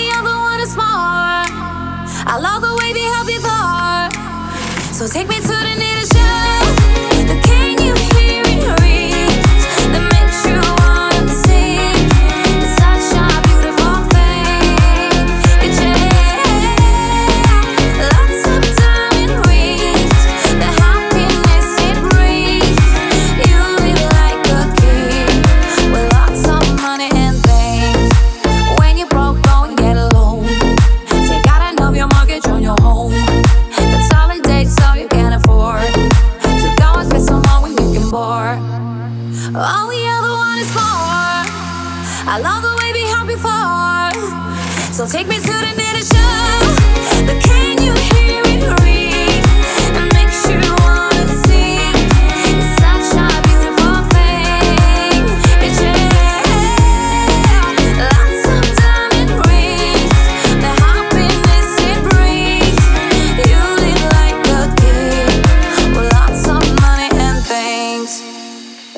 the other one is more. I love the way they have before. So take me to the nearest shore. All the other one is more. I love the way we had before. So take me to the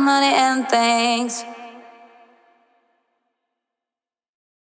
money and things.